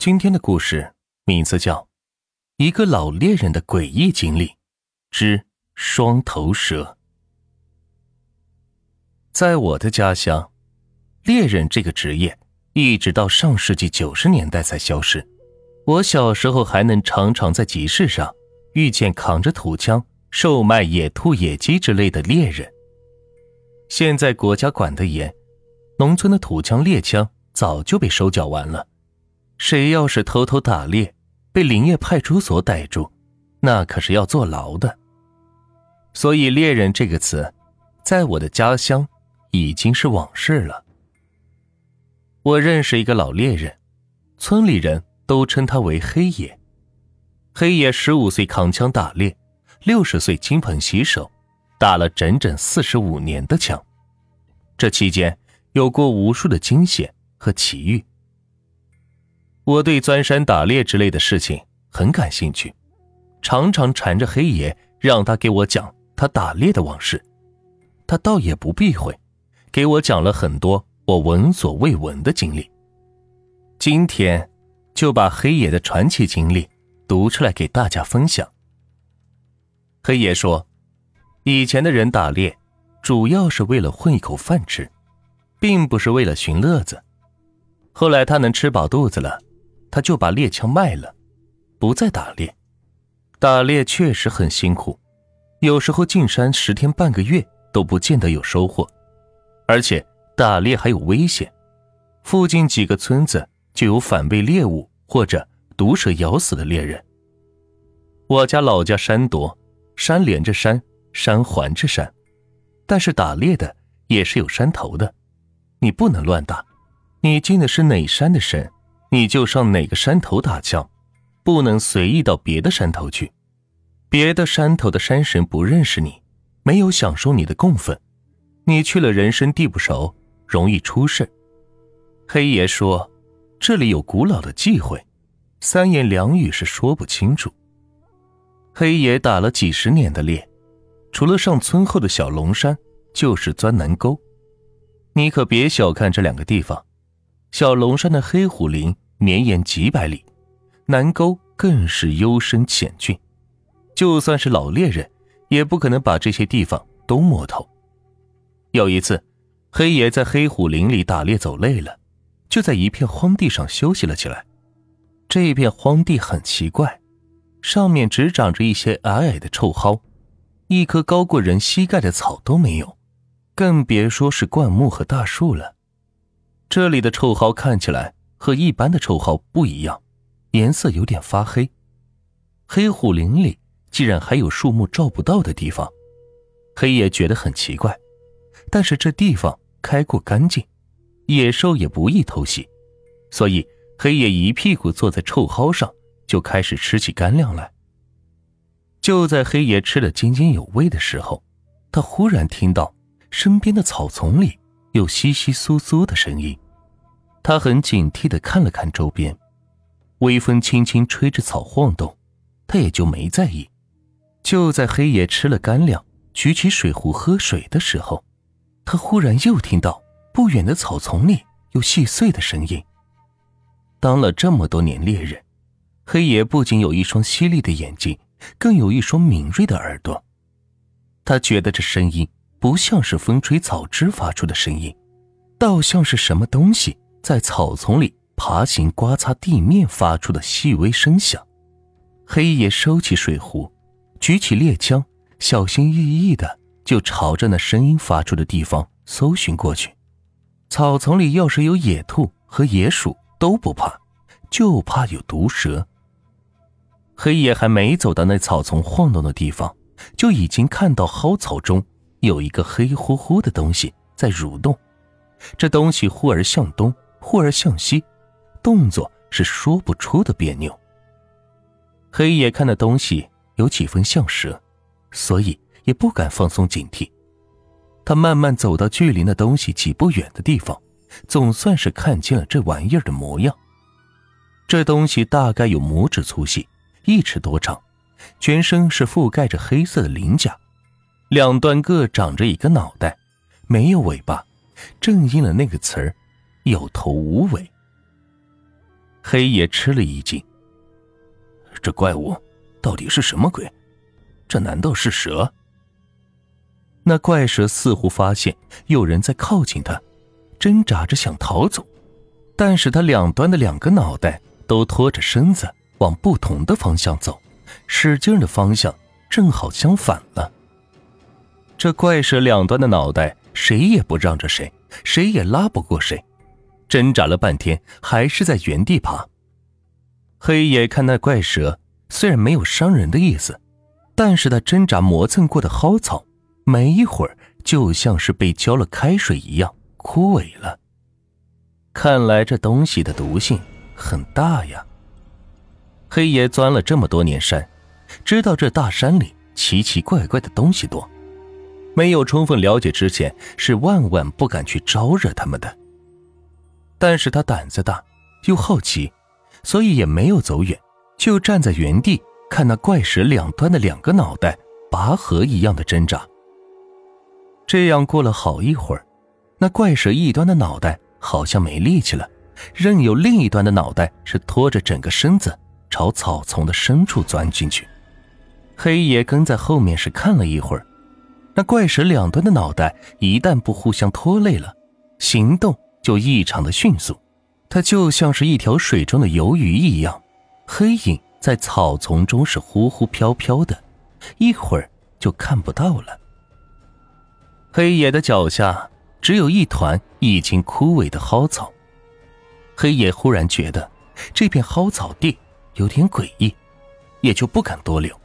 今天的故事名字叫《一个老猎人的诡异经历之双头蛇》。在我的家乡，猎人这个职业一直到上世纪九十年代才消失。我小时候还能常常在集市上遇见扛着土枪售卖野兔、野鸡之类的猎人。现在国家管得严，农村的土枪、猎枪早就被收缴完了。谁要是偷偷打猎，被林业派出所逮住，那可是要坐牢的。所以“猎人”这个词，在我的家乡已经是往事了。我认识一个老猎人，村里人都称他为黑爷。黑爷十五岁扛枪打猎，六十岁金盆洗手，打了整整四十五年的枪。这期间有过无数的惊险和奇遇。我对钻山打猎之类的事情很感兴趣，常常缠着黑爷让他给我讲他打猎的往事。他倒也不避讳，给我讲了很多我闻所未闻的经历。今天就把黑爷的传奇经历读出来给大家分享。黑爷说，以前的人打猎主要是为了混一口饭吃，并不是为了寻乐子。后来他能吃饱肚子了。他就把猎枪卖了，不再打猎。打猎确实很辛苦，有时候进山十天半个月都不见得有收获，而且打猎还有危险，附近几个村子就有反被猎物或者毒蛇咬死的猎人。我家老家山多，山连着山，山环着山，但是打猎的也是有山头的，你不能乱打，你进的是哪山的山？你就上哪个山头打枪，不能随意到别的山头去。别的山头的山神不认识你，没有享受你的供奉，你去了人生地不熟，容易出事。黑爷说，这里有古老的忌讳，三言两语是说不清楚。黑爷打了几十年的猎，除了上村后的小龙山，就是钻南沟。你可别小看这两个地方。小龙山的黑虎林绵延几百里，南沟更是幽深险峻，就算是老猎人，也不可能把这些地方都摸透。有一次，黑爷在黑虎林里打猎走累了，就在一片荒地上休息了起来。这片荒地很奇怪，上面只长着一些矮矮的臭蒿，一棵高过人膝盖的草都没有，更别说是灌木和大树了。这里的臭蒿看起来和一般的臭蒿不一样，颜色有点发黑。黑虎林里竟然还有树木照不到的地方，黑爷觉得很奇怪。但是这地方开阔干净，野兽也不易偷袭，所以黑爷一屁股坐在臭蒿上，就开始吃起干粮来。就在黑爷吃得津津有味的时候，他忽然听到身边的草丛里。有窸窸窣窣的声音，他很警惕的看了看周边，微风轻轻吹着草晃动，他也就没在意。就在黑爷吃了干粮，举起水壶喝水的时候，他忽然又听到不远的草丛里有细碎的声音。当了这么多年猎人，黑爷不仅有一双犀利的眼睛，更有一双敏锐的耳朵，他觉得这声音。不像是风吹草枝发出的声音，倒像是什么东西在草丛里爬行、刮擦地面发出的细微声响。黑爷收起水壶，举起猎枪，小心翼翼的就朝着那声音发出的地方搜寻过去。草丛里要是有野兔和野鼠都不怕，就怕有毒蛇。黑爷还没走到那草丛晃动的地方，就已经看到蒿草中。有一个黑乎乎的东西在蠕动，这东西忽而向东，忽而向西，动作是说不出的别扭。黑爷看那东西有几分像蛇，所以也不敢放松警惕。他慢慢走到距离那东西几步远的地方，总算是看清了这玩意儿的模样。这东西大概有拇指粗细，一尺多长，全身是覆盖着黑色的鳞甲。两端各长着一个脑袋，没有尾巴，正应了那个词儿“有头无尾”。黑爷吃了一惊。这怪物到底是什么鬼？这难道是蛇？那怪蛇似乎发现有人在靠近它，挣扎着想逃走，但是它两端的两个脑袋都拖着身子往不同的方向走，使劲的方向正好相反了。这怪蛇两端的脑袋谁也不让着谁，谁也拉不过谁，挣扎了半天还是在原地爬。黑爷看那怪蛇虽然没有伤人的意思，但是他挣扎磨蹭过的蒿草。没一会儿，就像是被浇了开水一样枯萎了。看来这东西的毒性很大呀。黑爷钻了这么多年山，知道这大山里奇奇怪怪的东西多，没有充分了解之前，是万万不敢去招惹他们的。但是他胆子大，又好奇，所以也没有走远，就站在原地看那怪石两端的两个脑袋拔河一样的挣扎。这样过了好一会儿，那怪蛇一端的脑袋好像没力气了，任由另一端的脑袋是拖着整个身子朝草丛的深处钻进去。黑爷跟在后面是看了一会儿，那怪蛇两端的脑袋一旦不互相拖累了，行动就异常的迅速，它就像是一条水中的游鱼一样，黑影在草丛中是忽忽飘飘的，一会儿就看不到了。黑野的脚下只有一团已经枯萎的蒿草，黑野忽然觉得这片蒿草地有点诡异，也就不敢多留，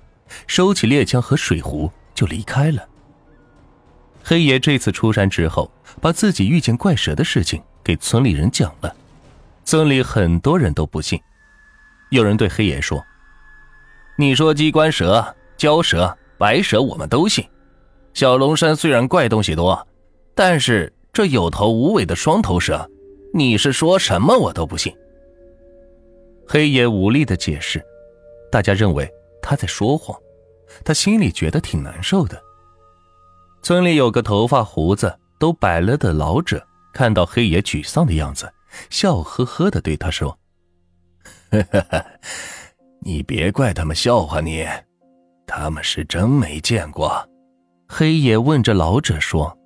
收起猎枪和水壶就离开了。黑爷这次出山之后，把自己遇见怪蛇的事情给村里人讲了，村里很多人都不信，有人对黑爷说：“你说机关蛇、蛟蛇、白蛇，我们都信。”小龙山虽然怪东西多，但是这有头无尾的双头蛇，你是说什么我都不信。黑爷无力的解释，大家认为他在说谎，他心里觉得挺难受的。村里有个头发胡子都白了的老者，看到黑爷沮丧的样子，笑呵呵的对他说：“ 你别怪他们笑话你，他们是真没见过。”黑爷问着老者说：“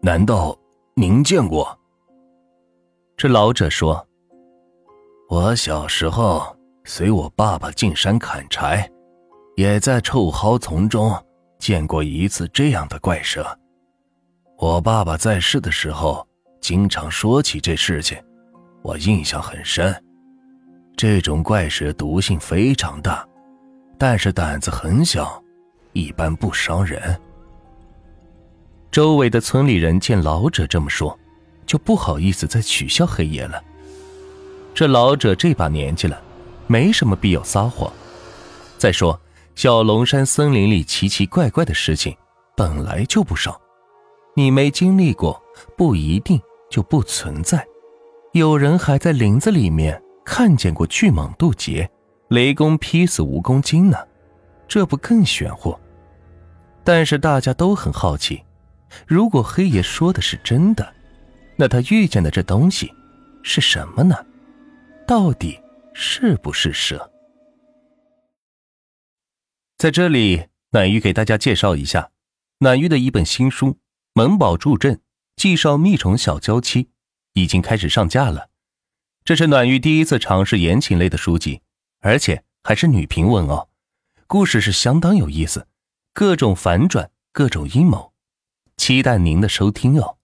难道您见过？”这老者说：“我小时候随我爸爸进山砍柴，也在臭蒿丛中见过一次这样的怪蛇。我爸爸在世的时候经常说起这事情，我印象很深。这种怪蛇毒性非常大，但是胆子很小。”一般不伤人。周围的村里人见老者这么说，就不好意思再取笑黑爷了。这老者这把年纪了，没什么必要撒谎。再说，小龙山森林里奇奇怪怪的事情本来就不少，你没经历过，不一定就不存在。有人还在林子里面看见过巨蟒渡劫，雷公劈死蜈蚣精呢，这不更玄乎？但是大家都很好奇，如果黑爷说的是真的，那他遇见的这东西是什么呢？到底是不是蛇？在这里，暖玉给大家介绍一下暖玉的一本新书《萌宝助阵介绍蜜虫小娇妻》，已经开始上架了。这是暖玉第一次尝试言情类的书籍，而且还是女频文哦，故事是相当有意思。各种反转，各种阴谋，期待您的收听哦。